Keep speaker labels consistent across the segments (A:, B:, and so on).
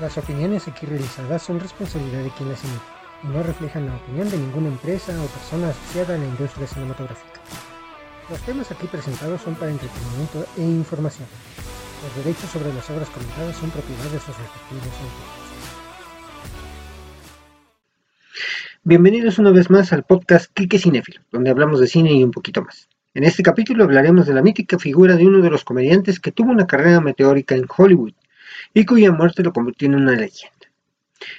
A: Las opiniones aquí realizadas son responsabilidad de quien las emite y no reflejan la opinión de ninguna empresa o persona asociada a la industria cinematográfica. Los temas aquí presentados son para entretenimiento e información. Los derechos sobre las obras comentadas son propiedad de sus respectivos autores. Bienvenidos una vez más al podcast Kike Cinéfilo, donde hablamos de cine y un poquito más. En este capítulo hablaremos de la mítica figura de uno de los comediantes que tuvo una carrera meteórica en Hollywood y cuya muerte lo convirtió en una leyenda.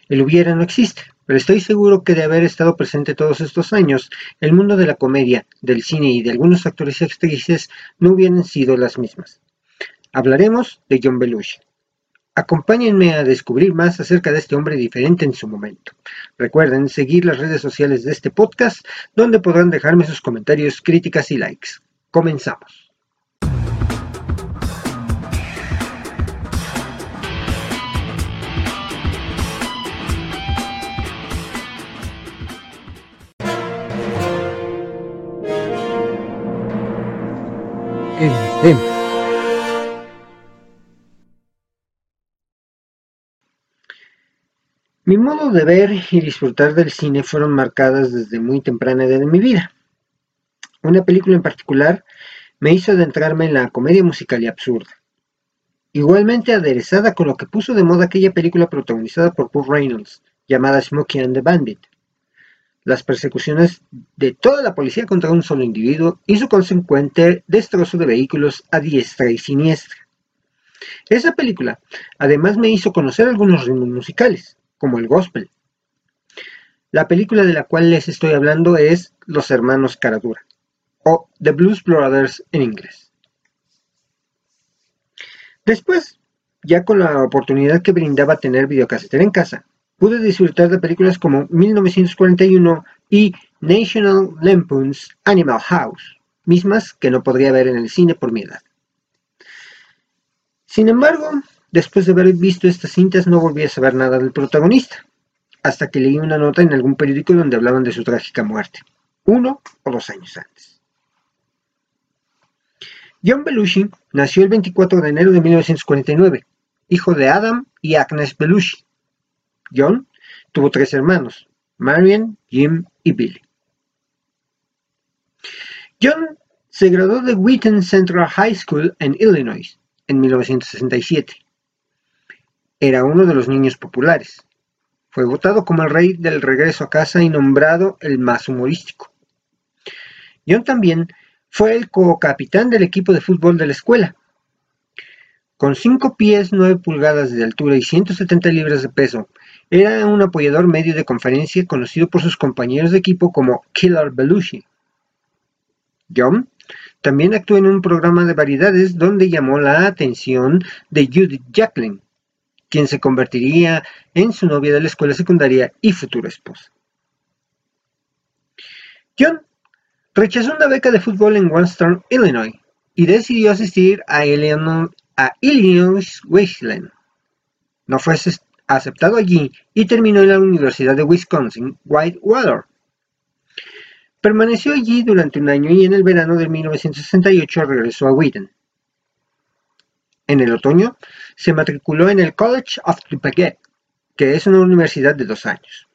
A: El hubiera no existe, pero estoy seguro que de haber estado presente todos estos años, el mundo de la comedia, del cine y de algunos actores y actrices no hubieran sido las mismas. Hablaremos de John Belushi. Acompáñenme a descubrir más acerca de este hombre diferente en su momento. Recuerden seguir las redes sociales de este podcast, donde podrán dejarme sus comentarios, críticas y likes. Comenzamos. Mi modo de ver y disfrutar del cine fueron marcadas desde muy temprana edad de mi vida. Una película en particular me hizo adentrarme en la comedia musical y absurda. Igualmente aderezada con lo que puso de moda aquella película protagonizada por Paul Reynolds, llamada Smokey and the Bandit, las persecuciones de toda la policía contra un solo individuo y su consecuente destrozo de vehículos a diestra y siniestra. Esa película además me hizo conocer algunos ritmos musicales, como el gospel. La película de la cual les estoy hablando es Los Hermanos Caradura, o The Blues Brothers en inglés. Después, ya con la oportunidad que brindaba tener videocasetera en casa, pude disfrutar de películas como 1941 y National Lampoon's Animal House, mismas que no podría ver en el cine por mi edad. Sin embargo, después de haber visto estas cintas no volví a saber nada del protagonista, hasta que leí una nota en algún periódico donde hablaban de su trágica muerte, uno o dos años antes. John Belushi nació el 24 de enero de 1949, hijo de Adam y Agnes Belushi, John tuvo tres hermanos, Marian, Jim y Billy. John se graduó de Wheaton Central High School en Illinois en 1967. Era uno de los niños populares. Fue votado como el rey del regreso a casa y nombrado el más humorístico. John también fue el co-capitán del equipo de fútbol de la escuela. Con 5 pies 9 pulgadas de altura y 170 libras de peso, era un apoyador medio de conferencia conocido por sus compañeros de equipo como Killer Belushi. John también actuó en un programa de variedades donde llamó la atención de Judith Jacqueline, quien se convertiría en su novia de la escuela secundaria y futura esposa. John rechazó una beca de fútbol en Western, Illinois, y decidió asistir a Illinois, a Illinois Wesleyan. No fue aceptado allí y terminó en la Universidad de Wisconsin Whitewater. Permaneció allí durante un año y en el verano de 1968 regresó a Wheaton. En el otoño se matriculó en el College of Dupaguet, que es una universidad de dos años.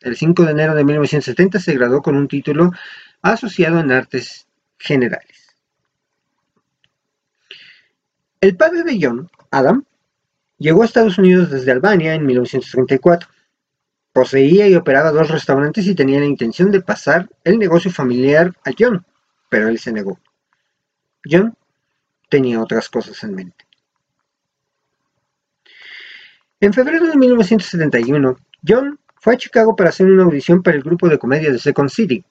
A: El 5 de enero de 1970 se graduó con un título asociado en artes generales. El padre de John, Adam, Llegó a Estados Unidos desde Albania en 1934. Poseía y operaba dos restaurantes y tenía la intención de pasar el negocio familiar a John, pero él se negó. John tenía otras cosas en mente. En febrero de 1971, John fue a Chicago para hacer una audición para el grupo de comedia de Second City,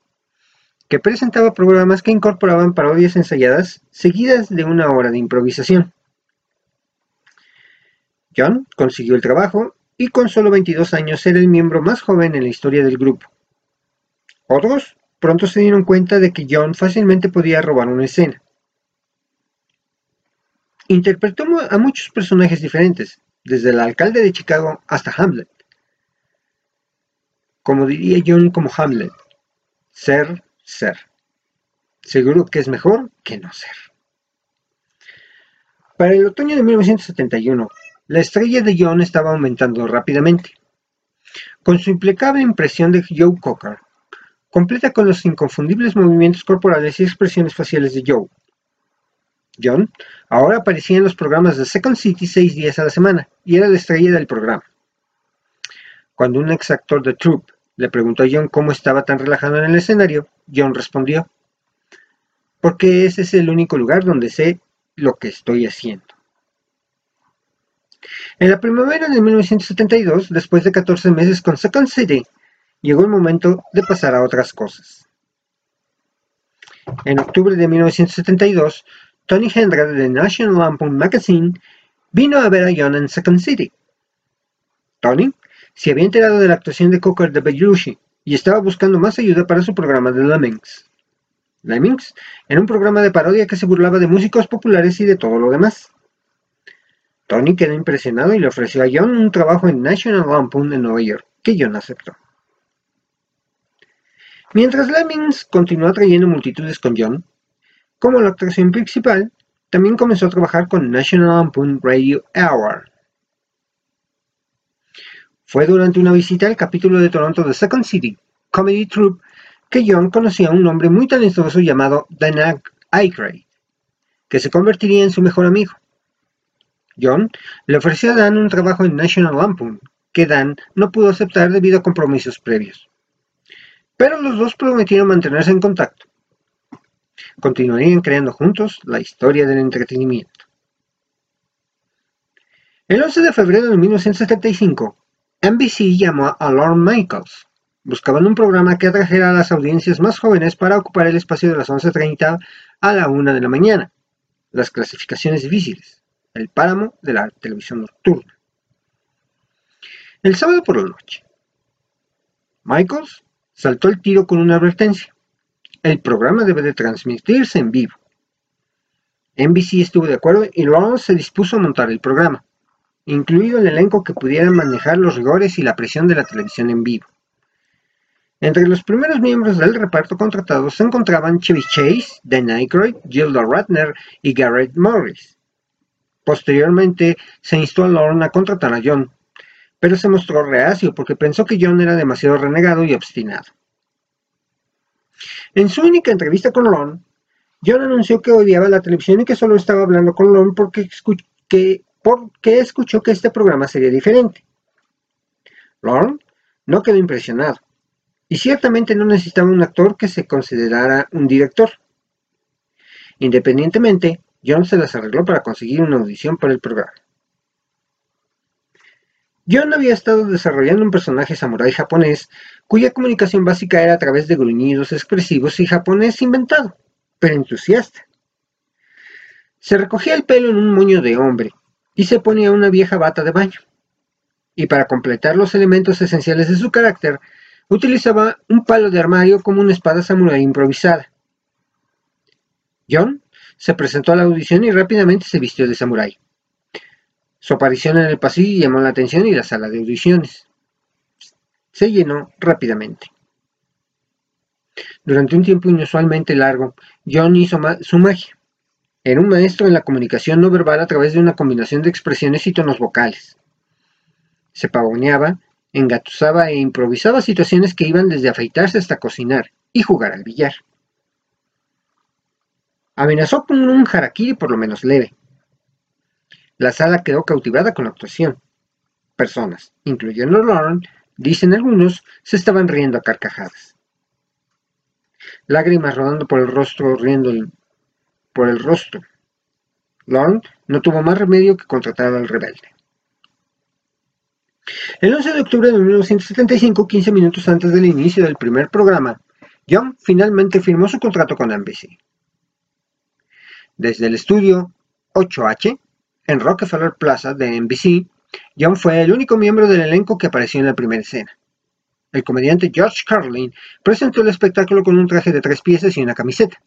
A: que presentaba programas que incorporaban parodias ensayadas seguidas de una hora de improvisación. John consiguió el trabajo y con solo 22 años era el miembro más joven en la historia del grupo. Otros pronto se dieron cuenta de que John fácilmente podía robar una escena. Interpretó a muchos personajes diferentes, desde el alcalde de Chicago hasta Hamlet. Como diría John como Hamlet, ser, ser. Seguro que es mejor que no ser. Para el otoño de 1971, La estrella de John estaba aumentando rápidamente. Con su impecable impresión de Joe Cocker, completa con los inconfundibles movimientos corporales y expresiones faciales de Joe. John ahora aparecía en los programas de Second City seis días a la semana y era la estrella del programa. Cuando un ex actor de Troop le preguntó a John cómo estaba tan relajado en el escenario, John respondió, porque ese es el único lugar donde sé lo que estoy haciendo. En la primavera de 1972, después de 14 meses con Second City, llegó el momento de pasar a otras cosas. En octubre de 1972, Tony Hendra de National Lampoon Magazine vino a ver a John en Second City. Tony se había enterado de la actuación de Cocker de Belushi y estaba buscando más ayuda para su programa de Lemmings. Lemmings era un programa de parodia que se burlaba de músicos populares y de todo lo demás. Tony quedó impresionado y le ofreció a John un trabajo en National Lampoon en Nueva York, que John aceptó. Mientras Lemmings continuó atrayendo multitudes con John, como la actuación principal, también comenzó a trabajar con National Lampoon Radio Hour, fue durante una visita al capítulo de Toronto de Second City Comedy Troupe que John conocía a un hombre muy talentoso llamado Dan Aykroyd, que se convertiría en su mejor amigo. John le ofreció a Dan un trabajo en National Lampoon, que Dan no pudo aceptar debido a compromisos previos. Pero los dos prometieron mantenerse en contacto. Continuarían creando juntos la historia del entretenimiento. El 11 de febrero de 1975, NBC llamó a Lorne Michaels. Buscaban un programa que atrajera a las audiencias más jóvenes para ocupar el espacio de las 11.30 a la 1 de la mañana. Las clasificaciones difíciles. El páramo de la televisión nocturna. El sábado por la noche. Michaels saltó el tiro con una advertencia. El programa debe de transmitirse en vivo. NBC estuvo de acuerdo y Lawrence se dispuso a montar el programa incluido el elenco que pudiera manejar los rigores y la presión de la televisión en vivo. Entre los primeros miembros del reparto contratados se encontraban Chevy Chase, Dan Aykroyd, Gilda Ratner y Garrett Morris. Posteriormente se instó a Lorne a contratar a John, pero se mostró reacio porque pensó que John era demasiado renegado y obstinado. En su única entrevista con Lorne, John anunció que odiaba la televisión y que solo estaba hablando con Lorne porque que porque escuchó que este programa sería diferente. Lorne no quedó impresionado, y ciertamente no necesitaba un actor que se considerara un director. Independientemente, John se las arregló para conseguir una audición para el programa. John había estado desarrollando un personaje samurái japonés cuya comunicación básica era a través de gruñidos expresivos y japonés inventado, pero entusiasta. Se recogía el pelo en un moño de hombre y se ponía una vieja bata de baño. Y para completar los elementos esenciales de su carácter, utilizaba un palo de armario como una espada samurai improvisada. John se presentó a la audición y rápidamente se vistió de samurái. Su aparición en el pasillo llamó la atención y la sala de audiciones se llenó rápidamente. Durante un tiempo inusualmente largo, John hizo su magia. Era un maestro en la comunicación no verbal a través de una combinación de expresiones y tonos vocales. Se pavoneaba, engatusaba e improvisaba situaciones que iban desde afeitarse hasta cocinar y jugar al billar. Amenazó con un harakiri por lo menos leve. La sala quedó cautivada con la actuación. Personas, incluyendo Lauren, dicen algunos, se estaban riendo a carcajadas. Lágrimas rodando por el rostro riendo por el rostro. Lorne no tuvo más remedio que contratar al rebelde. El 11 de octubre de 1975, 15 minutos antes del inicio del primer programa, John finalmente firmó su contrato con NBC. Desde el estudio 8H, en Rockefeller Plaza de NBC, John fue el único miembro del elenco que apareció en la primera escena. El comediante George Carlin presentó el espectáculo con un traje de tres piezas y una camiseta.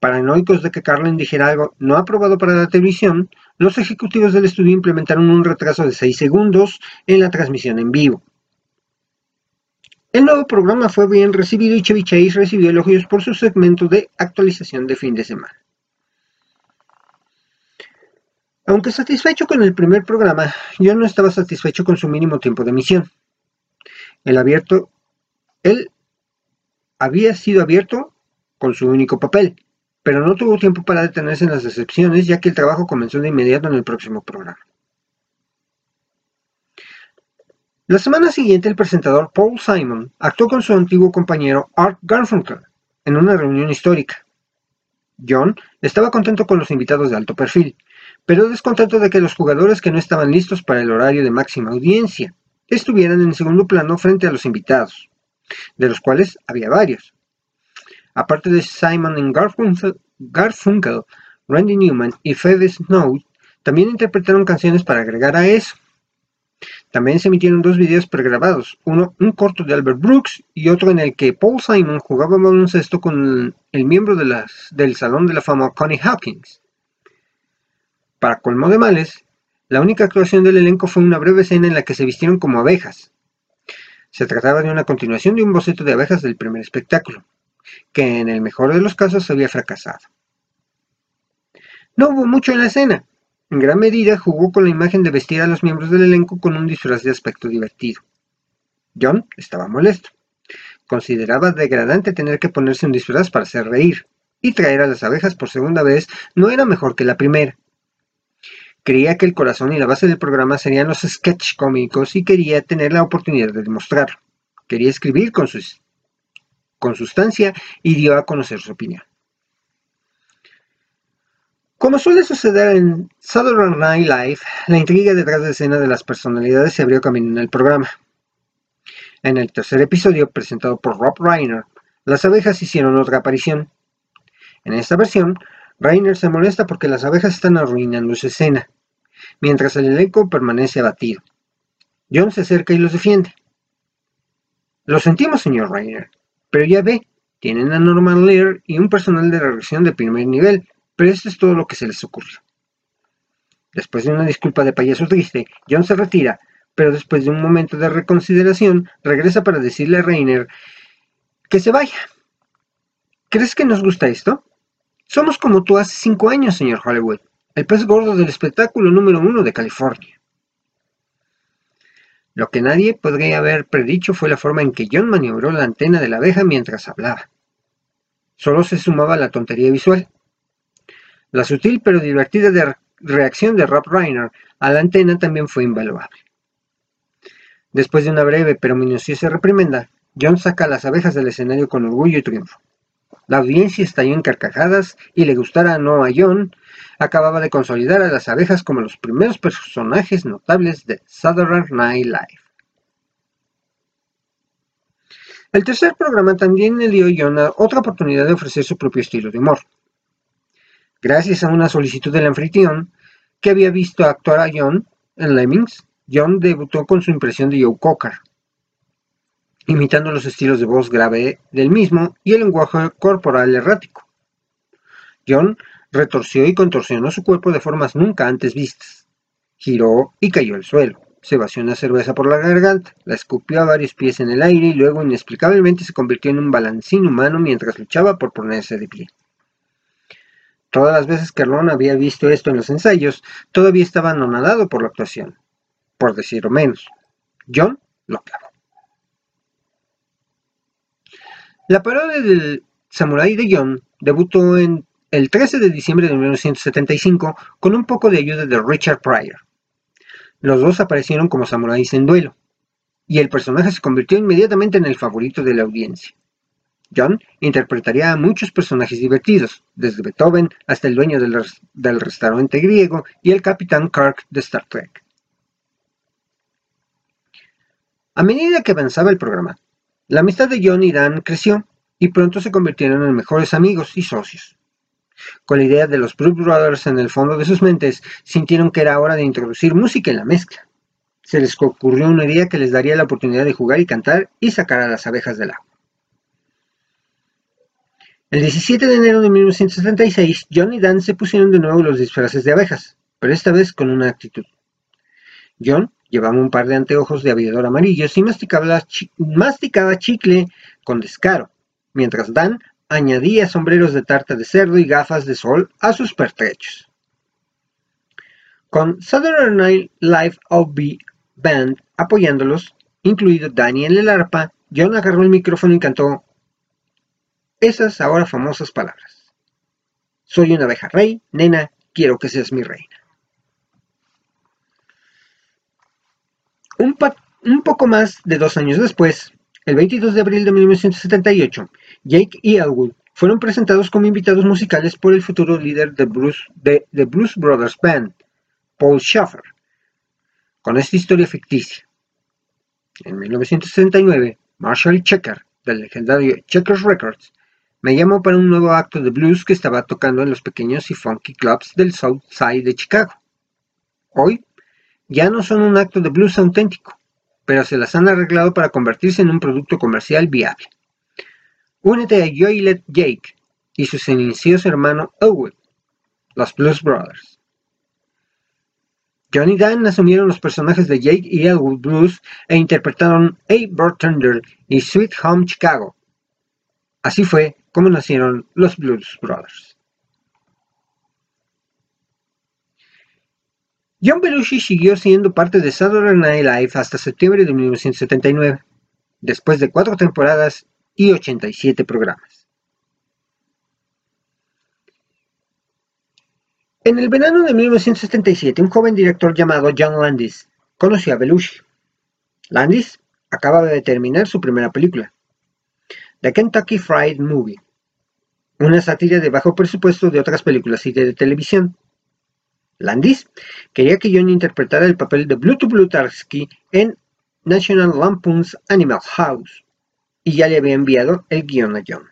A: Paranoicos de que Carlin dijera algo no aprobado para la televisión, los ejecutivos del estudio implementaron un retraso de 6 segundos en la transmisión en vivo. El nuevo programa fue bien recibido y Chevy Chase recibió elogios por su segmento de actualización de fin de semana. Aunque satisfecho con el primer programa, yo no estaba satisfecho con su mínimo tiempo de emisión. El abierto, él había sido abierto con su único papel, pero no tuvo tiempo para detenerse en las decepciones, ya que el trabajo comenzó de inmediato en el próximo programa. La semana siguiente, el presentador Paul Simon actuó con su antiguo compañero Art Garfunkel en una reunión histórica. John estaba contento con los invitados de alto perfil, pero descontento de que los jugadores que no estaban listos para el horario de máxima audiencia estuvieran en segundo plano frente a los invitados, de los cuales había varios. Aparte de Simon en Garfunkel, Randy Newman y Phoebe Snow también interpretaron canciones para agregar a eso. También se emitieron dos videos pregrabados, uno un corto de Albert Brooks y otro en el que Paul Simon jugaba baloncesto con el miembro del Salón de la Fama Connie Hawkins. Para colmo de males, la única actuación del elenco fue una breve escena en la que se vistieron como abejas. Se trataba de una continuación de un boceto de abejas del primer espectáculo, que en el mejor de los casos había fracasado. No hubo mucho en la escena, en gran medida jugó con la imagen de vestir a los miembros del elenco con un disfraz de aspecto divertido. John estaba molesto. Consideraba degradante tener que ponerse un disfraz para hacer reír, y traer a las abejas por segunda vez no era mejor que la primera. Creía que el corazón y la base del programa serían los sketch cómicos y quería tener la oportunidad de demostrarlo. Quería escribir con, con sustancia y dio a conocer su opinión. Como suele suceder en Saturday Night Live, la intriga detrás de escena de las personalidades se abrió camino en el programa. En el tercer episodio, presentado por Rob Reiner, las abejas hicieron otra aparición. En esta versión, Reiner se molesta porque las abejas están arruinando su escena, mientras el elenco permanece abatido. John se acerca y los defiende. Lo sentimos, señor Reiner, pero ya ve, tienen a Norman Lear y un personal de reacción de primer nivel, pero esto es todo lo que se les ocurrió. Después de una disculpa de payaso triste, John se retira, pero después de un momento de reconsideración, regresa para decirle a Rainer que se vaya. ¿Crees que nos gusta esto? Somos como tú hace cinco años, señor Hollywood, el pez gordo del espectáculo número uno de California. Lo que nadie podría haber predicho fue la forma en que John maniobró la antena de la abeja mientras hablaba. Solo se sumaba la tontería visual. La sutil pero divertida reacción de Rob Reiner a la antena también fue invaluable. Después de una breve pero minuciosa reprimenda, John saca las abejas del escenario con orgullo y triunfo. La audiencia estalló en carcajadas y le gustara o no a John, acababa de consolidar a las abejas como los primeros personajes notables de Saturday Night Live. El tercer programa también le dio a John otra oportunidad de ofrecer su propio estilo de humor. Gracias a una solicitud del anfitrión, que había visto actuar a John en Lemmings, John debutó con su impresión de Joe Cocker, imitando los estilos de voz grave del mismo y el lenguaje corporal errático. John retorció y contorsionó su cuerpo de formas nunca antes vistas. Giró y cayó al suelo. Se vació una cerveza por la garganta, la escupió a varios pies en el aire y luego inexplicablemente se convirtió en un balancín humano mientras luchaba por ponerse de pie. Todas las veces que Ron había visto esto en los ensayos, todavía estaba anonadado por la actuación, por decirlo menos. John lo clavó. La parodia del Samurai de John debutó en el 13 de diciembre de 1975 con un poco de ayuda de Richard Pryor. Los dos aparecieron como samuráis en duelo, y el personaje se convirtió inmediatamente en el favorito de la audiencia. John interpretaría a muchos personajes divertidos, desde Beethoven hasta el dueño del, restaurante griego y el capitán Kirk de Star Trek. A medida que avanzaba el programa, la amistad de John y Dan creció y pronto se convirtieron en mejores amigos y socios. Con la idea de los Brooks Brothers en el fondo de sus mentes, sintieron que era hora de introducir música en la mezcla. Se les ocurrió una idea que les daría la oportunidad de jugar y cantar y sacar a las abejas del agua. El 17 de enero de 1976, John y Dan se pusieron de nuevo los disfraces de abejas, pero esta vez con una actitud. John llevaba un par de anteojos de aviador amarillos y masticaba, chicle con descaro, mientras Dan añadía sombreros de tarta de cerdo y gafas de sol a sus pertrechos. con Saturday Night Live OB Band apoyándolos, incluido Daniel en el arpa, John agarró el micrófono y cantó esas ahora famosas palabras. Soy una abeja rey, nena, quiero que seas mi reina. Un, poco más de dos años después, el 22 de abril de 1978, Jake y Elwood fueron presentados como invitados musicales por el futuro líder de Blues, de, Blues Brothers Band, Paul Schaffer, con esta historia ficticia. En 1969, Marshall Checker, del legendario Checkers Records, me llamó para un nuevo acto de blues que estaba tocando en los pequeños y funky clubs del South Side de Chicago. Hoy ya no son un acto de blues auténtico, pero se las han arreglado para convertirse en un producto comercial viable. Únete a Joylet Jake y su silencioso hermano Owen, los Blues Brothers. Johnny Dan asumieron los personajes de Jake y Elwood Blues e interpretaron A Bartender y Sweet Home Chicago. Así fue como nacieron los Blues Brothers. John Belushi siguió siendo parte de Saturday Night Live hasta septiembre de 1979, después de cuatro temporadas y 87 programas. En el verano de 1977, un joven director llamado John Landis conoció a Belushi. Landis acababa de terminar su primera película, The Kentucky Fried Movie, una sátira de bajo presupuesto de otras películas y de televisión. Landis quería que John interpretara el papel de Bluto Blutarsky en National Lampoon's Animal House, y ya le había enviado el guion a John.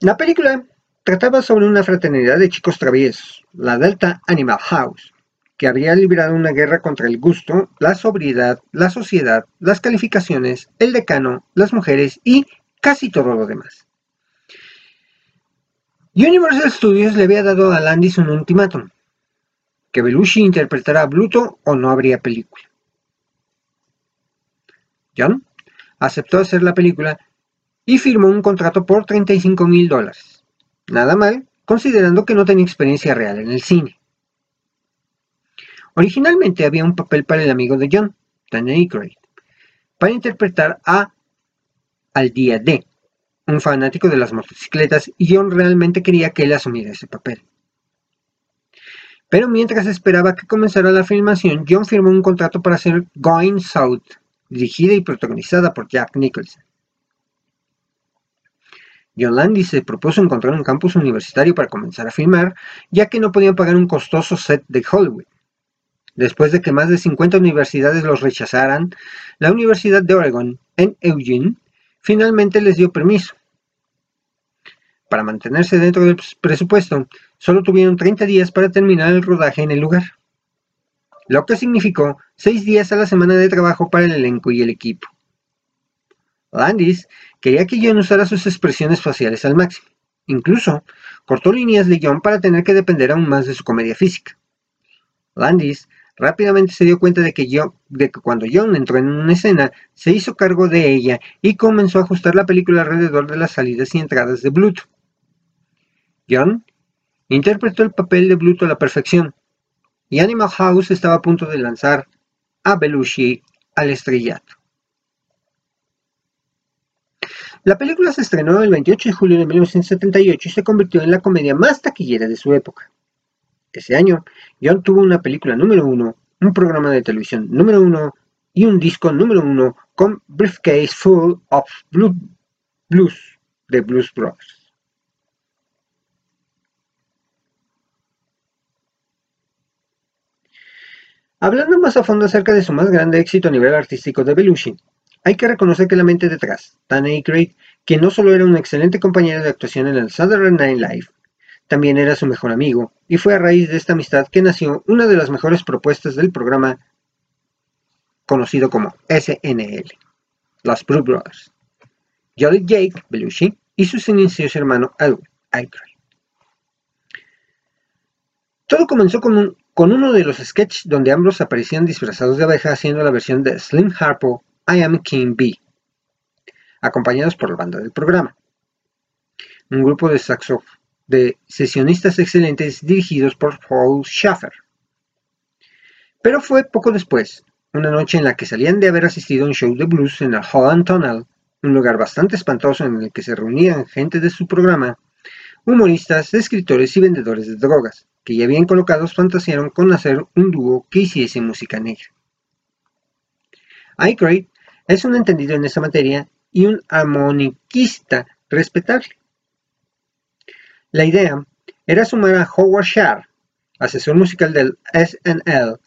A: La película trataba sobre una fraternidad de chicos traviesos, la Delta Animal House, que habría librado una guerra contra el gusto, la sobriedad, la sociedad, las calificaciones, el decano, las mujeres y casi todo lo demás. Universal Studios le había dado a Landis un ultimátum, que Belushi interpretara a Bluto o no habría película. John aceptó hacer la película y firmó un contrato por 35 mil dólares. Nada mal, considerando que no tenía experiencia real en el cine. Originalmente había un papel para el amigo de John, Dan Aykroyd, para interpretar a al día D, un fanático de las motocicletas, y John realmente quería que él asumiera ese papel. Pero mientras esperaba que comenzara la filmación, John firmó un contrato para hacer Going South, dirigida y protagonizada por Jack Nicholson. John Landis se propuso encontrar un campus universitario para comenzar a filmar, ya que no podían pagar un costoso set de Hollywood. Después de que más de 50 universidades los rechazaran, la Universidad de Oregon, en Eugene, finalmente les dio permiso. Para mantenerse dentro del presupuesto, solo tuvieron 30 días para terminar el rodaje en el lugar, lo que significó 6 días a la semana de trabajo para el elenco y el equipo. Landis quería que John usara sus expresiones faciales al máximo. Incluso cortó líneas de John para tener que depender aún más de su comedia física. Landis Rápidamente se dio cuenta de que, cuando John entró en una escena, se hizo cargo de ella y comenzó a ajustar la película alrededor de las salidas y entradas de Bluto. John interpretó el papel de Bluto a la perfección, y Animal House estaba a punto de lanzar a Belushi al estrellato. La película se estrenó el 28 de julio de 1978 y se convirtió en la comedia más taquillera de su época. Ese año, John tuvo una película número uno, un programa de televisión número uno y un disco número uno con Briefcase Full of Blues de Blues Brothers. Hablando más a fondo acerca de su más grande éxito a nivel artístico de Belushi, hay que reconocer que la mente detrás, Dan Aykroyd, que no solo era un excelente compañero de actuación en el Saturday Night Live, también era su mejor amigo, y fue a raíz de esta amistad que nació una de las mejores propuestas del programa conocido como SNL, los Blue Brothers, Jolly Jake Belushi y su silencioso hermano Edward Aykroyd. Todo comenzó con, con uno de los sketches donde ambos aparecían disfrazados de abeja haciendo la versión de Slim Harper I Am King Bee, acompañados por la banda del programa. Un grupo de saxofonistas de sesionistas excelentes dirigidos por Paul Schaffer. Pero fue poco después, una noche en la que salían de haber asistido a un show de blues en el Holland Tunnel, un lugar bastante espantoso en el que se reunían gente de su programa, humoristas, escritores y vendedores de drogas, que ya bien colocados fantasearon con hacer un dúo que hiciese música negra. Aykroyd es un entendido en esa materia y un armoniquista respetable. La idea era sumar a Howard Shar, asesor musical del SNL,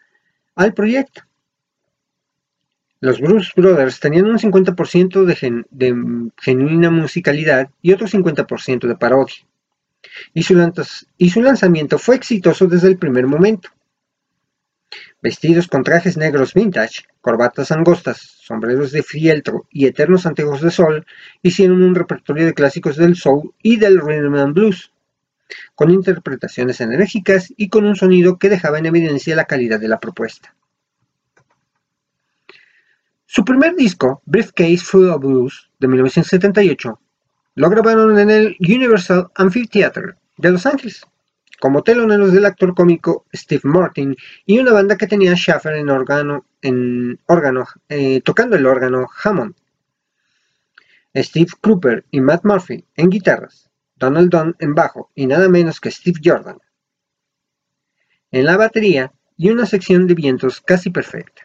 A: al proyecto. Los Bruce Brothers tenían un 50% de, de, genuina musicalidad y otro 50% de parodia. Y su, y su lanzamiento fue exitoso desde el primer momento. Vestidos con trajes negros vintage, corbatas angostas, sombreros de fieltro y eternos anteojos de sol, hicieron un repertorio de clásicos del soul y del rhythm and blues, con interpretaciones enérgicas y con un sonido que dejaba en evidencia la calidad de la propuesta. Su primer disco, Briefcase Full of Blues, de 1978, lo grabaron en el Universal Amphitheater de Los Ángeles, como teloneros del actor cómico Steve Martin y una banda que tenía Schaffer en órgano, eh, tocando el órgano Hammond. Steve Cooper y Matt Murphy en guitarras, Donald Dunn en bajo y nada menos que Steve Jordan. En la batería y una sección de vientos casi perfecta.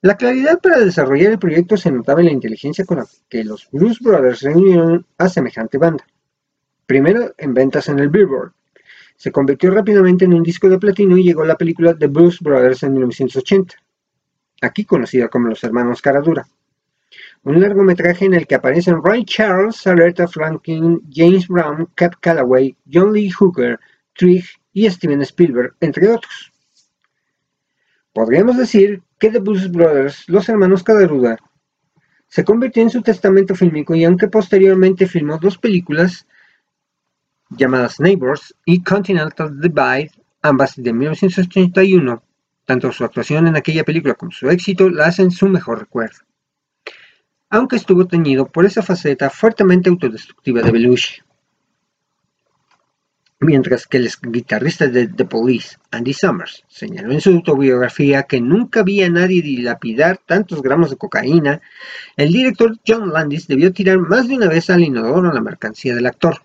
A: La claridad para desarrollar el proyecto se notaba en la inteligencia con la que los Blues Brothers reunieron a semejante banda. Primero en ventas en el Billboard. Se convirtió rápidamente en un disco de platino y llegó la película The Blues Brothers en 1980, aquí conocida como Los Hermanos Caradura. Un largometraje en el que aparecen Ray Charles, Aretha Franklin, James Brown, Cap Calloway, John Lee Hooker, Trigg y Steven Spielberg, entre otros. Podríamos decir que The Blues Brothers, los hermanos Caderuda, se convirtió en su testamento fílmico y aunque posteriormente filmó dos películas llamadas Neighbors y Continental Divide, ambas de 1981, tanto su actuación en aquella película como su éxito la hacen su mejor recuerdo. Aunque estuvo teñido por esa faceta fuertemente autodestructiva de Belushi mientras que el guitarrista de The Police, Andy Summers, señaló en su autobiografía que nunca vi a nadie dilapidar tantos gramos de cocaína, el director John Landis debió tirar más de una vez al inodoro la mercancía del actor.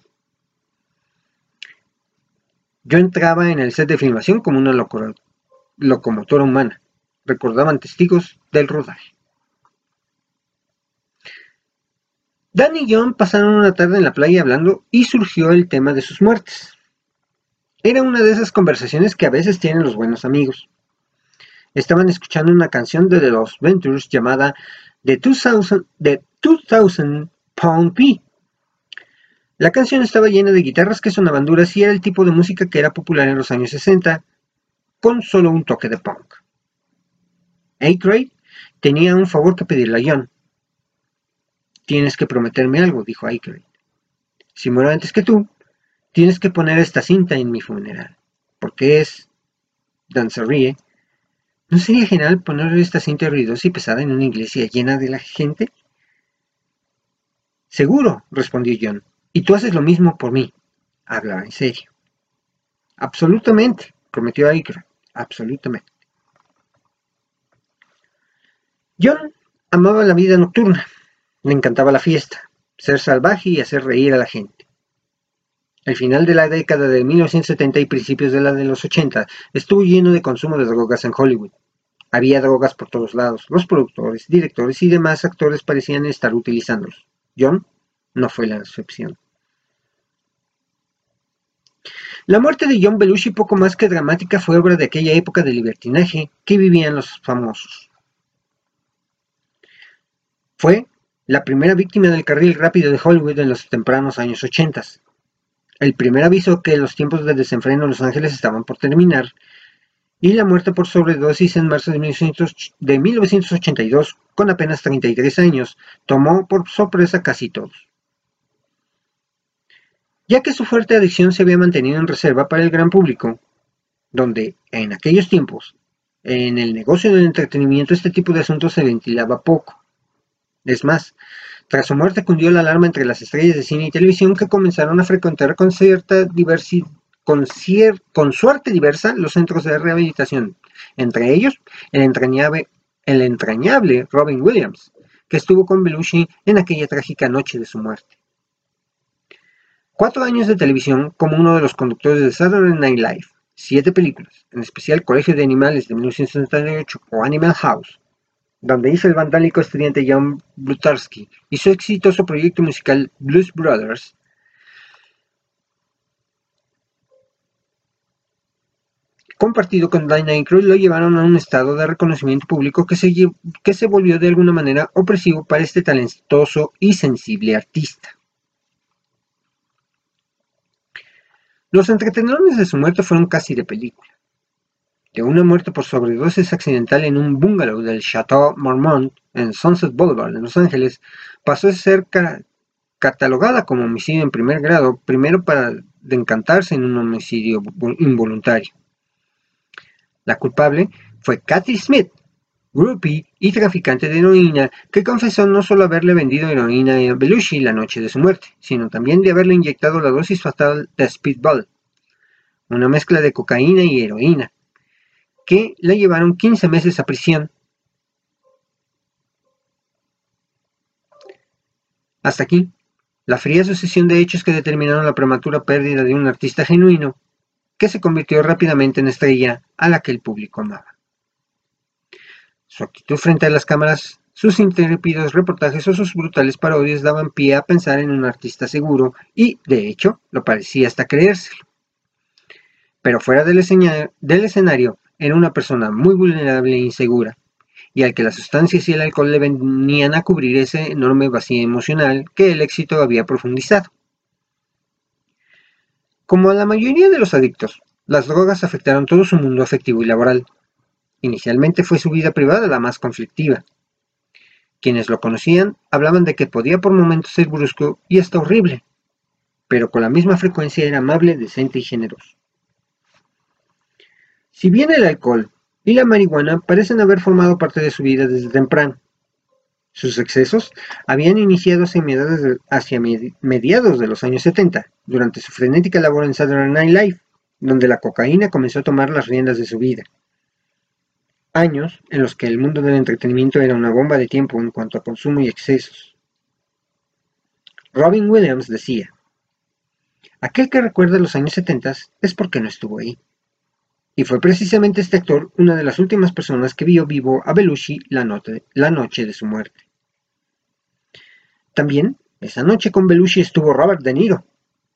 A: Yo entraba en el set de filmación como una locomotora humana, recordaban testigos del rodaje. Dan y John pasaron una tarde en la playa hablando y surgió el tema de sus muertes. Era una de esas conversaciones que a veces tienen los buenos amigos. Estaban escuchando una canción de The Lost Ventures llamada The 2000, The 2000 Pound P. La canción estaba llena de guitarras que sonaban duras y era el tipo de música que era popular en los años 60, con solo un toque de punk. Aykroyd tenía un favor que pedirle a John. Tienes que prometerme algo, dijo Aykroyd. Si muero antes que tú, Tienes que poner esta cinta en mi funeral, porque es... Dan. ¿No sería genial poner esta cinta ruidosa y pesada en una iglesia llena de la gente? Seguro, respondió John. Y tú haces lo mismo por mí. Hablaba en serio. Absolutamente, prometió Iker. Absolutamente. John amaba la vida nocturna. Le encantaba la fiesta, ser salvaje y hacer reír a la gente. El final de la década de 1970 y principios de la de los 80 estuvo lleno de consumo de drogas en Hollywood. Había drogas por todos lados. Los productores, directores y demás actores parecían estar utilizándolos. John no fue la excepción. La muerte de John Belushi, poco más que dramática, fue obra de aquella época de libertinaje que vivían los famosos. Fue la primera víctima del carril rápido de Hollywood en los tempranos años 80 el primer aviso que los tiempos de desenfreno en Los Ángeles estaban por terminar, y la muerte por sobredosis en marzo de, 1982, con apenas 33 años, tomó por sorpresa casi todos. Ya que su fuerte adicción se había mantenido en reserva para el gran público, donde en aquellos tiempos, en el negocio del entretenimiento este tipo de asuntos se ventilaba poco. Es más, Tras su muerte cundió la alarma entre las estrellas de cine y televisión que comenzaron a frecuentar con cierta diversidad con, con, suerte diversa los centros de rehabilitación, entre ellos el entrañable, el entrañable Robin Williams, que estuvo con Belushi en aquella trágica noche de su muerte. Cuatro años de televisión como uno de los conductores de Saturday Night Live, siete películas, en especial Colegio de Animales de 1978 o Animal House, donde hizo el vandálico estudiante John Blutarsky y su exitoso proyecto musical Blues Brothers, compartido con Dinah Cruz lo llevaron a un estado de reconocimiento público que se, que se volvió de alguna manera opresivo para este talentoso y sensible artista. Los entretenedores de su muerte fueron casi de película. De una muerte por sobredosis accidental en un bungalow del Chateau Marmont en Sunset Boulevard, en Los Ángeles, pasó a ser catalogada como homicidio en primer grado, primero para encantarse en un homicidio involuntario. La culpable fue Kathy Smith, groupie y traficante de heroína, que confesó no solo haberle vendido heroína a Belushi la noche de su muerte, sino también de haberle inyectado la dosis fatal de Speedball, una mezcla de cocaína y heroína, que la llevaron 15 meses a prisión. Hasta aquí, la fría sucesión de hechos que determinaron la prematura pérdida de un artista genuino que se convirtió rápidamente en estrella a la que el público amaba. Su actitud frente a las cámaras, sus intrépidos reportajes o sus brutales parodias daban pie a pensar en un artista seguro y, de hecho, lo parecía hasta creérselo. Pero fuera del, escenario, era una persona muy vulnerable e insegura, y al que las sustancias y el alcohol le venían a cubrir ese enorme vacío emocional que el éxito había profundizado. Como a la mayoría de los adictos, las drogas afectaron todo su mundo afectivo y laboral. Inicialmente fue su vida privada la más conflictiva. Quienes lo conocían hablaban de que podía por momentos ser brusco y hasta horrible, pero con la misma frecuencia era amable, decente y generoso. Si bien el alcohol y la marihuana parecen haber formado parte de su vida desde temprano, sus excesos habían iniciado hacia mediados de los años 70, durante su frenética labor en Saturday Night Live, donde la cocaína comenzó a tomar las riendas de su vida. Años en los que el mundo del entretenimiento era una bomba de tiempo en cuanto a consumo y excesos. Robin Williams decía, aquel que recuerda los años 70 es porque no estuvo ahí. Y fue precisamente este actor una de las últimas personas que vio vivo a Belushi la, noche de su muerte. También, esa noche con Belushi estuvo Robert De Niro,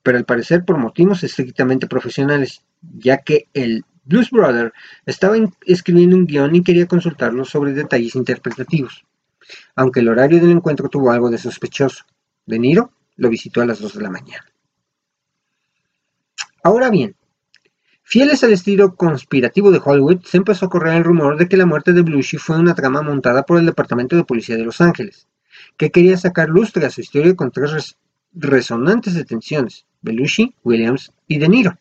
A: pero al parecer por motivos estrictamente profesionales, ya que el Blues Brother estaba escribiendo un guion y quería consultarlo sobre detalles interpretativos. Aunque el horario del encuentro tuvo algo de sospechoso, De Niro lo visitó a las 2 de la mañana. Ahora bien, Fieles al estilo conspirativo de Hollywood, se empezó a correr el rumor de que la muerte de Belushi fue una trama montada por el Departamento de Policía de Los Ángeles, que quería sacar lustre a su historia con tres resonantes detenciones, Belushi, Williams y De Niro,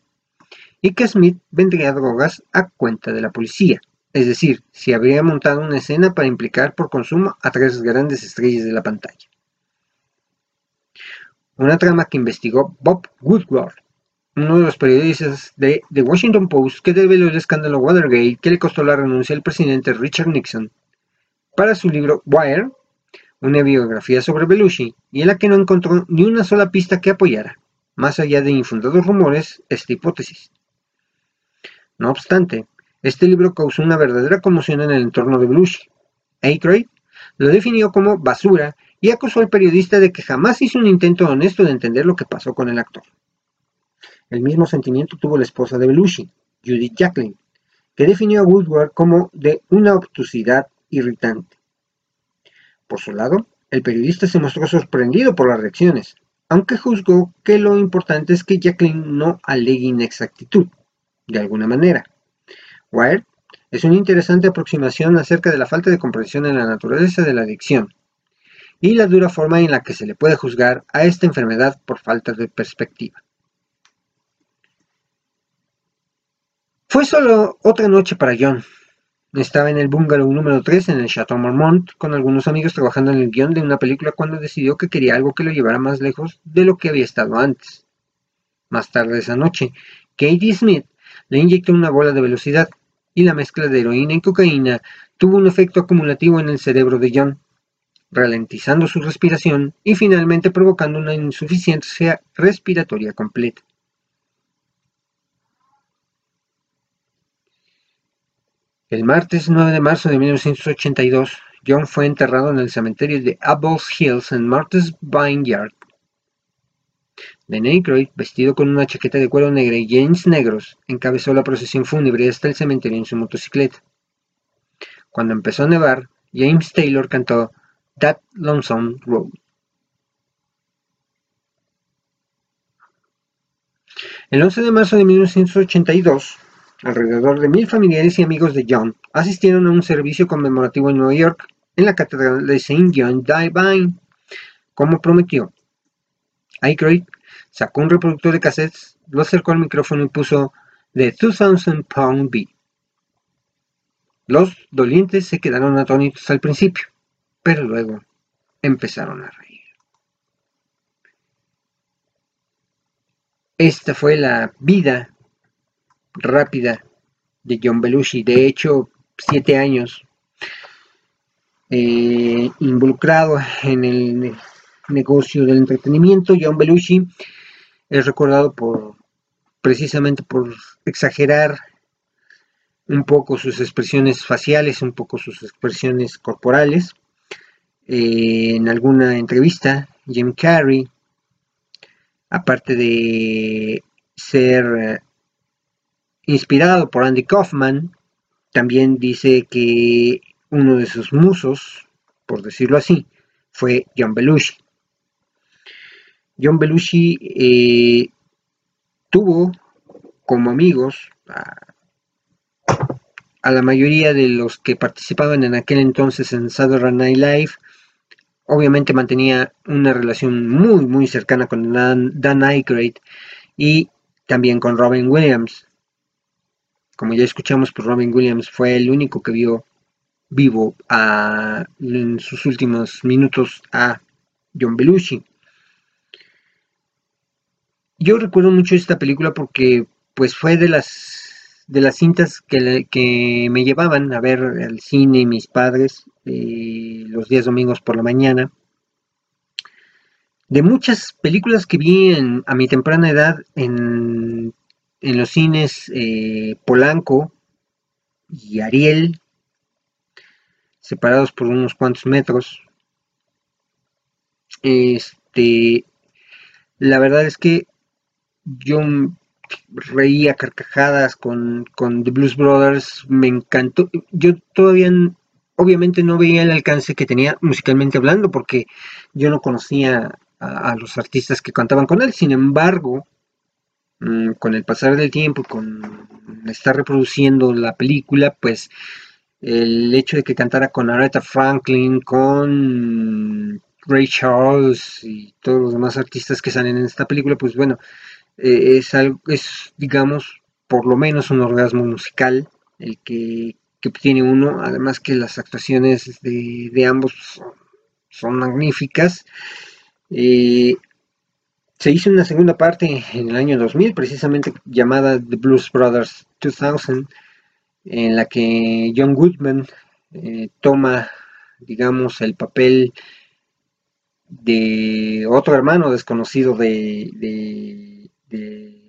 A: y que Smith vendría drogas a cuenta de la policía, es decir, si habría montado una escena para implicar por consumo a tres grandes estrellas de la pantalla. Una trama que investigó Bob Woodward, uno de los periodistas de The Washington Post que develó el escándalo Watergate que le costó la renuncia al presidente Richard Nixon. Para su libro Wire, una biografía sobre Belushi, y en la que no encontró ni una sola pista que apoyara, más allá de infundados rumores, esta hipótesis. No obstante, este libro causó una verdadera conmoción en el entorno de Belushi. Aykroyd lo definió como basura y acusó al periodista de que jamás hizo un intento honesto de entender lo que pasó con el actor. El mismo sentimiento tuvo la esposa de Belushi, Judith Jacqueline, que definió a Woodward como de una obtusidad irritante. Por su lado, el periodista se mostró sorprendido por las reacciones, aunque juzgó que lo importante es que Jacqueline no alegue inexactitud, de alguna manera. Wire es una interesante aproximación acerca de la falta de comprensión en la naturaleza de la adicción y la dura forma en la que se le puede juzgar a esta enfermedad por falta de perspectiva. Fue solo otra noche para John, Estaba en el bungalow número 3 en el Chateau Marmont con algunos amigos trabajando en el guion de una película cuando decidió que quería algo que lo llevara más lejos de lo que había estado antes. Más tarde esa noche, Katie Smith le inyectó una bola de velocidad y la mezcla de heroína y cocaína tuvo un efecto acumulativo en el cerebro de John, ralentizando su respiración y finalmente provocando una insuficiencia respiratoria completa. El martes 9 de marzo de 1982, John fue enterrado en el cementerio de Apples Hills en Martha's Vineyard. Ben Aykroyd, vestido con una chaqueta de cuero negra y jeans negros, encabezó la procesión fúnebre hasta el cementerio en su motocicleta. Cuando empezó a nevar, James Taylor cantó That Lonesome Road. El 11 de marzo de 1982, Alrededor de mil familiares y amigos de John asistieron a un servicio conmemorativo en Nueva York, en la Catedral de St. John Divine, como prometió. Aykroyd sacó un reproductor de cassettes, lo acercó al micrófono y puso The 2000 Pound Beat. Los dolientes se quedaron atónitos al principio, pero luego empezaron a reír. Esta fue la vida rápida de John Belushi. De hecho, siete años eh, involucrado en el negocio del entretenimiento. John Belushi es recordado por precisamente por exagerar un poco sus expresiones faciales, un poco sus expresiones corporales. Eh, en alguna entrevista, Jim Carrey, aparte de ser Inspirado por Andy Kaufman, también dice que uno de sus musos, por decirlo así, fue John Belushi. John Belushi eh, tuvo como amigos a, la mayoría de los que participaban en aquel entonces en Saturday Night Live. Obviamente mantenía una relación muy muy cercana con Dan, Dan Aykroyd y también con Robin Williams como ya escuchamos, pues Robin Williams fue el único que vio vivo en sus últimos minutos a John Belushi. Yo recuerdo mucho esta película porque pues fue de las de las cintas que, me llevaban a ver al cine mis padres eh, los días domingos por la mañana. De muchas películas que vi a mi temprana edad en en los cines eh, Polanco y Ariel, separados por unos cuantos metros. Este, la verdad es que yo reía carcajadas con, con The Blues Brothers, me encantó. Yo todavía, obviamente, no veía el alcance que tenía musicalmente hablando, porque yo no conocía a los artistas que cantaban con él. Sin embargo, Mm, con el pasar del tiempo, con estar reproduciendo la película, pues el hecho de que cantara con Aretha Franklin, con Ray Charles y todos los demás artistas que salen en esta película, pues bueno, eh, es algo, es digamos, por lo menos un orgasmo musical, el que, que tiene uno, además que las actuaciones de, ambos son, magníficas. Eh, se hizo una segunda parte en el año 2000, precisamente llamada The Blues Brothers 2000, en la que John Goodman eh, toma, digamos, el papel de otro hermano desconocido de, de, de,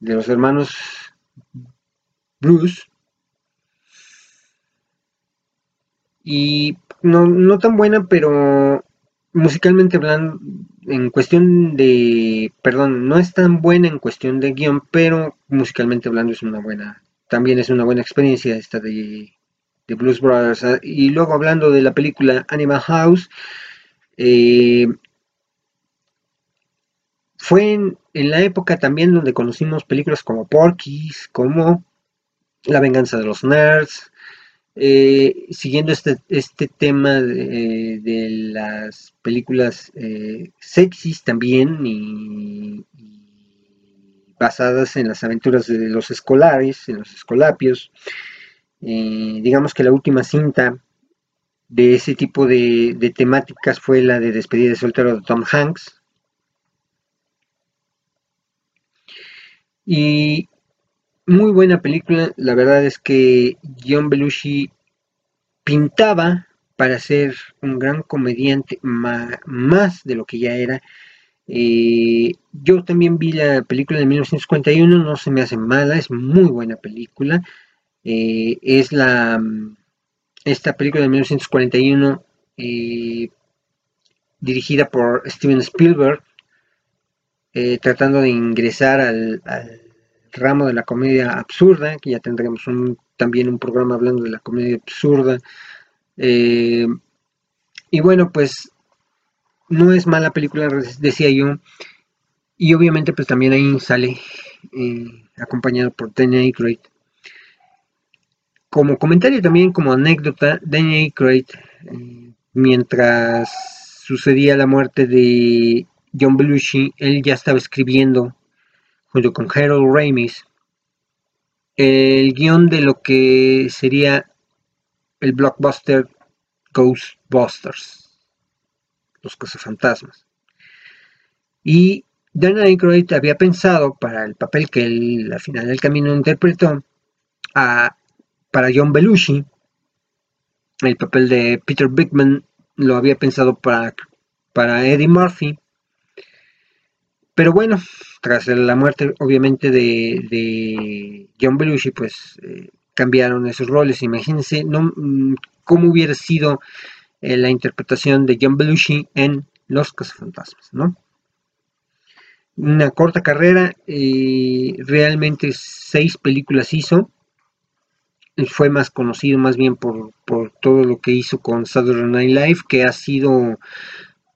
A: los hermanos Blues. Y no, no tan buena, pero musicalmente hablando, en cuestión de, perdón, no es tan buena en cuestión de guion, pero musicalmente hablando es una buena, también es una buena experiencia esta de, de Blues Brothers. Ah, y luego hablando de la película Animal House, eh, fue en, la época también donde conocimos películas como Porky's, como La venganza de los nerds, eh, siguiendo este, este tema de, las películas eh, sexys también y, basadas en las aventuras de los escolares, en los escolapios, Eh, digamos que la última cinta de ese tipo de, temáticas fue la de Despedida de soltero de Tom Hanks. Y muy buena película, la verdad es que John Belushi pintaba para ser un gran comediante más de lo que ya era. Eh, yo también vi la película de 1951, no se me hace mala, es muy buena película. Eh, es la esta película de 1941 eh, dirigida por Steven Spielberg, tratando de ingresar al, ramo de la comedia absurda, que ya tendremos también un programa hablando de la comedia absurda eh, y bueno, pues no es mala película, decía yo. Y obviamente pues también ahí sale eh, acompañado por Danny Aykroyd. Como comentario también, como anécdota, Danny Aykroyd, eh, mientras sucedía la muerte de John Belushi, él ya estaba escribiendo junto con Harold Ramis el guion de lo que sería el blockbuster Ghostbusters, los cazafantasmas. Y Dan Aykroyd había pensado para el papel que él al final del camino interpretó a, para John Belushi, el papel de Peter Bigman lo había pensado para, para Eddie Murphy. Pero bueno, tras la muerte obviamente de, John Belushi, pues eh, cambiaron esos roles. Imagínense no, mm, cómo hubiera sido eh, la interpretación de John Belushi en Los Cazafantasmas, ¿no? Una corta carrera, eh, realmente seis películas hizo. Fue más conocido más bien por, todo lo que hizo con Saturday Night Live, que ha sido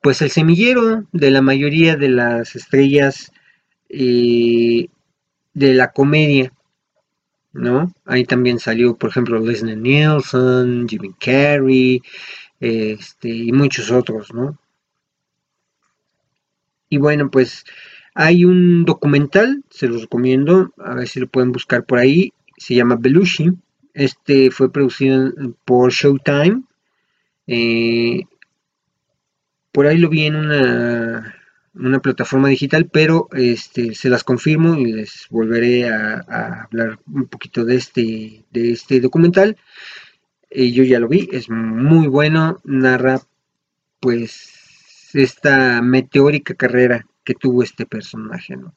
A: pues el semillero de la mayoría de las estrellas eh, de la comedia ¿no? Ahí también salió, por ejemplo, Leslie Nielsen, Jimmy Carrey, este, y muchos otros, ¿no? Y bueno, pues hay un documental, se los recomiendo, a ver si lo pueden buscar por ahí, se llama Belushi, este fue producido por Showtime, eh, por ahí lo vi en una una plataforma digital, pero este, se las confirmo y les volveré a, hablar un poquito de este, de este documental. Eh, yo ya lo vi, es muy bueno, narra pues esta meteórica carrera que tuvo este personaje, ¿no?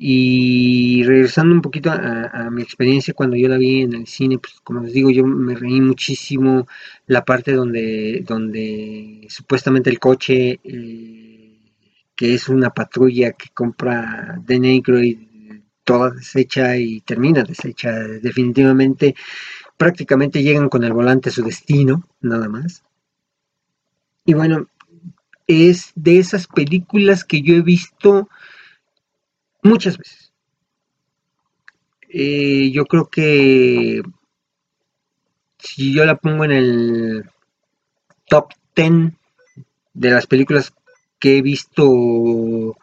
A: Y regresando un poquito a, mi experiencia cuando yo la vi en el cine, pues como les digo, yo me reí muchísimo la parte donde, donde supuestamente el coche eh, que es una patrulla que compra de negro y toda deshecha y termina deshecha definitivamente. Prácticamente llegan con el volante a su destino, nada más. Y bueno, es de esas películas que yo he visto muchas veces. Eh, yo creo que si yo la pongo en el top 10 de las películas que he visto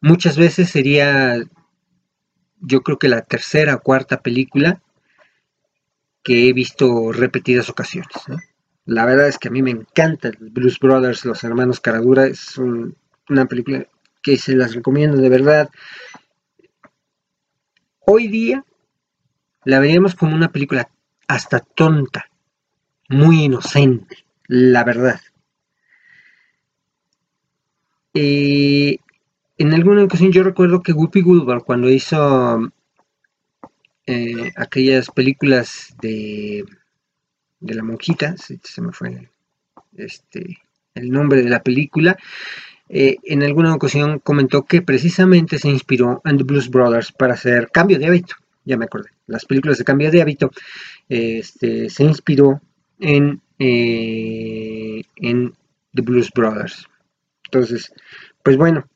A: muchas veces sería yo creo que la tercera o cuarta película que he visto repetidas ocasiones. La verdad es que a mí me encanta Blues Brothers, los hermanos Caradura, es una película que se las recomiendo de verdad. Hoy día la veríamos como una película hasta tonta, muy inocente, la verdad. Eh, en alguna ocasión yo recuerdo que Whoopi Goldberg cuando hizo eh, aquellas películas de, de la monjita, se, me fue este, el nombre de la película, eh, en alguna ocasión comentó que precisamente se inspiró en The Blues Brothers para hacer cambio de hábito, ya me acordé, las películas de cambio de hábito, este, se inspiró en, en The Blues Brothers. Entonces, pues bueno,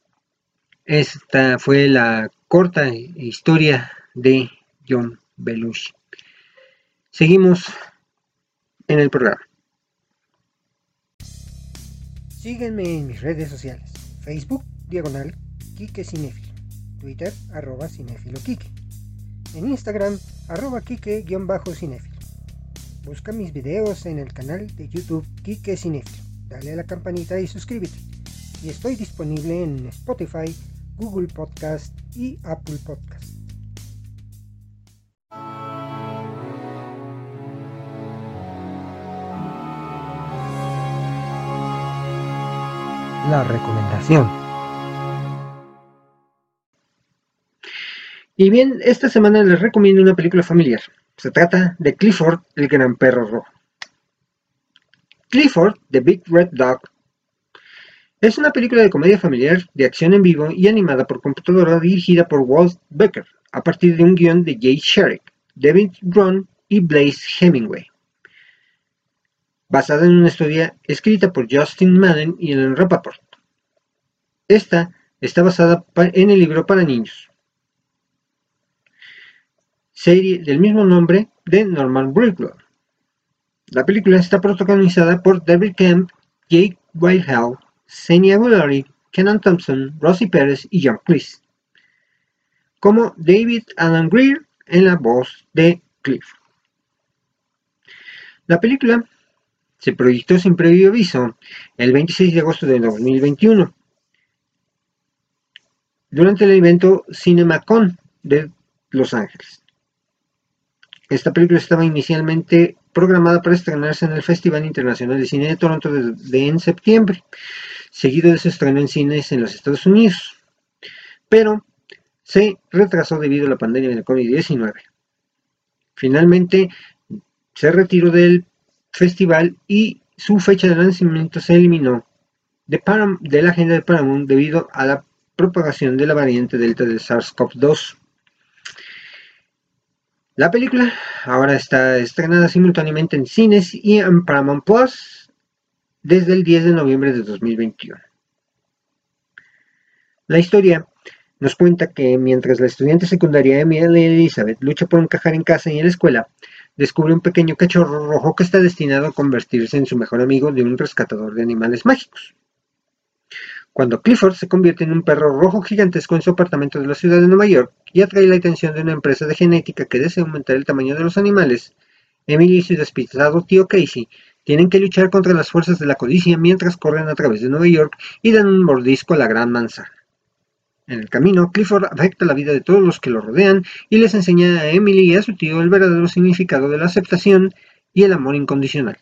A: esta fue la corta historia de John Belushi. Seguimos en el programa. Síguenme en mis redes sociales. Facebook, diagonal, Quique Cinefilo. Twitter, arroba Cinefilo Quique. en Instagram arroba kike-cinéfilo. Busca mis videos en el canal de YouTube Kike Cinéfilo. Dale a la campanita y suscríbete. Y estoy disponible en Spotify, Google Podcast y Apple Podcast. La recomendación. Y bien, esta semana les recomiendo una película familiar. Se trata de Clifford, el gran perro rojo. Clifford, The Big Red Dog, es una película de comedia familiar de acción en vivo y animada por computadora dirigida por Walt Becker, a partir de un guion de Jay Sherrick, David Ron y Blaze Hemingway. Basada en una historia escrita por Justin Madden y Ellen Rappaport. Esta está basada en el libro para niños serie del mismo nombre de Norman Rockwell. La película está protagonizada por David Kemp, Jake Whitehall, Senia Guillory, Kenan Thompson, Rosie Pérez y John Cleese, como David Alan Greer en la voz de Cliff. La película se proyectó sin previo aviso el 26 de agosto de 2021 durante el evento CinemaCon de Los Ángeles. Esta película estaba inicialmente programada para estrenarse en el Festival Internacional de Cine de Toronto de, en septiembre, seguido de su estreno en cines en los Estados Unidos, pero se retrasó debido a la pandemia de COVID-19. Finalmente se retiró del festival y su fecha de lanzamiento se eliminó de, de la agenda de Paramount debido a la propagación de la variante Delta del SARS-CoV-2. La película ahora está estrenada simultáneamente en cines y en Paramount Plus desde el 10 de noviembre de 2021. La historia nos cuenta que mientras la estudiante secundaria Emily Elizabeth lucha por encajar en casa y en la escuela, descubre un pequeño cachorro rojo que está destinado a convertirse en su mejor amigo de un rescatador de animales mágicos. Cuando Clifford se convierte en un perro rojo gigantesco en su apartamento de la ciudad de Nueva York y atrae la atención de una empresa de genética que desea aumentar el tamaño de los animales, Emily y su despistado tío Casey tienen que luchar contra las fuerzas de la codicia mientras corren a través de Nueva York y dan un mordisco a la gran manzana. En el camino, Clifford afecta la vida de todos los que lo rodean y les enseña a Emily y a su tío el verdadero significado de la aceptación y el amor incondicional.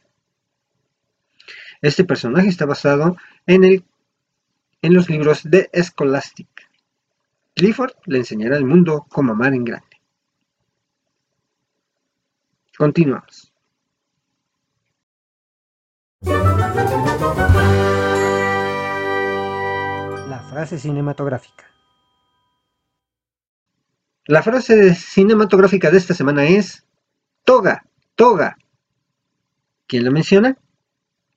A: Este personaje está basado en los libros de Scholastic. Clifford le enseñará al mundo cómo amar en grande. Continuamos. La frase cinematográfica. La frase cinematográfica de esta semana es Toga, Toga. ¿Quién la menciona?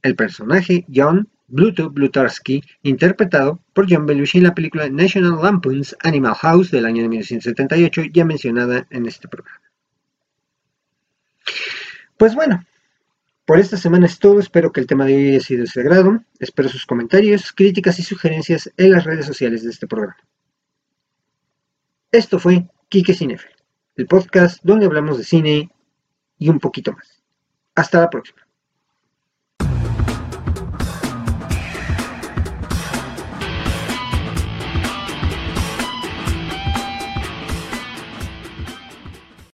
A: El personaje John Bluto Blutarsky, interpretado por John Belushi en la película National Lampoon's Animal House del año de 1978, ya mencionada en este programa. Pues bueno, por esta semana es todo, espero que el tema de hoy haya sido de su agrado, espero sus comentarios, críticas y sugerencias en las redes sociales de este programa. Esto fue Kike Cinefe, el podcast donde hablamos de cine y un poquito más. Hasta la próxima.